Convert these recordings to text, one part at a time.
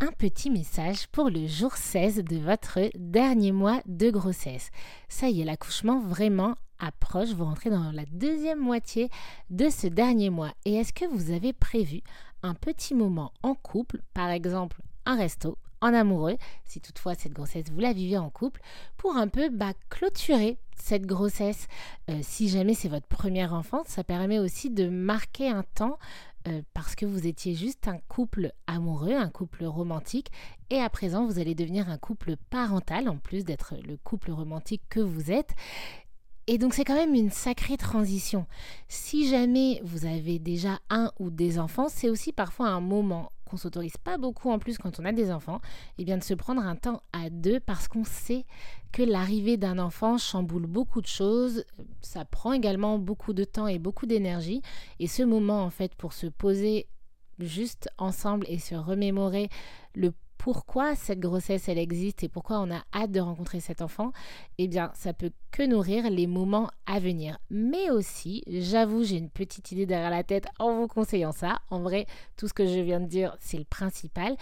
un petit message pour le jour 16 de votre dernier mois de grossesse. Ça y est, l'accouchement vraiment approche, vous rentrez dans la deuxième moitié de ce dernier mois. Et est-ce que vous avez prévu un petit moment en couple, par exemple un resto, en amoureux, si toutefois cette grossesse vous la vivez en couple, pour un peu bah, clôturer cette grossesse? Euh, si jamais c'est votre première enfant, ça permet aussi de marquer un temps euh, parce que vous étiez juste un couple amoureux, un couple romantique, et à présent vous allez devenir un couple parental, en plus d'être le couple romantique que vous êtes. Et donc c'est quand même une sacrée transition. Si jamais vous avez déjà un ou des enfants, c'est aussi parfois un moment qu'on s'autorise pas beaucoup en plus quand on a des enfants, et eh bien de se prendre un temps à deux parce qu'on sait que l'arrivée d'un enfant chamboule beaucoup de choses, ça prend également beaucoup de temps et beaucoup d'énergie. Et ce moment en fait pour se poser juste ensemble et se remémorer le pourquoi cette grossesse elle existe et pourquoi on a hâte de rencontrer cet enfant, eh bien ça peut que nourrir les moments à venir. Mais aussi, j'avoue, j'ai une petite idée derrière la tête en vous conseillant ça. En vrai, tout ce que je viens de dire, c'est le principal.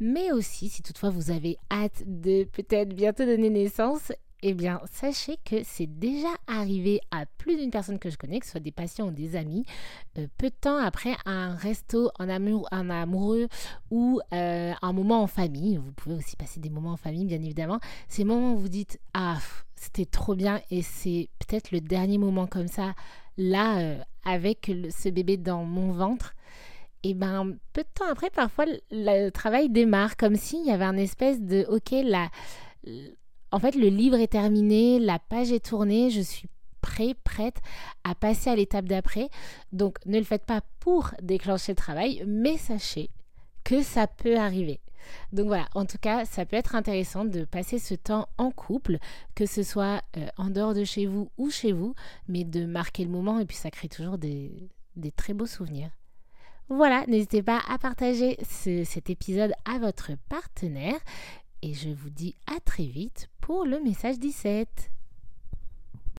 Mais aussi, si toutefois vous avez hâte de peut-être bientôt donner naissance, eh bien, sachez que c'est déjà arrivé à plus d'une personne que je connais, que ce soit des patients ou des amis, euh, peu de temps après un resto en, amour, en amoureux ou euh, un moment en famille. Vous pouvez aussi passer des moments en famille, bien évidemment. Ces moments où vous dites Ah, c'était trop bien et c'est peut-être le dernier moment comme ça, là, euh, avec ce bébé dans mon ventre. Et ben, peu de temps après, parfois, le travail démarre comme s'il y avait un espèce de OK, la en fait, le livre est terminé, la page est tournée, je suis prêt, prête à passer à l'étape d'après. Donc, ne le faites pas pour déclencher le travail, mais sachez que ça peut arriver. Donc voilà, en tout cas, ça peut être intéressant de passer ce temps en couple, que ce soit euh, en dehors de chez vous ou chez vous, mais de marquer le moment et puis ça crée toujours des, très beaux souvenirs. Voilà, n'hésitez pas à partager cet épisode à votre partenaire et je vous dis à très vite pour le message 17.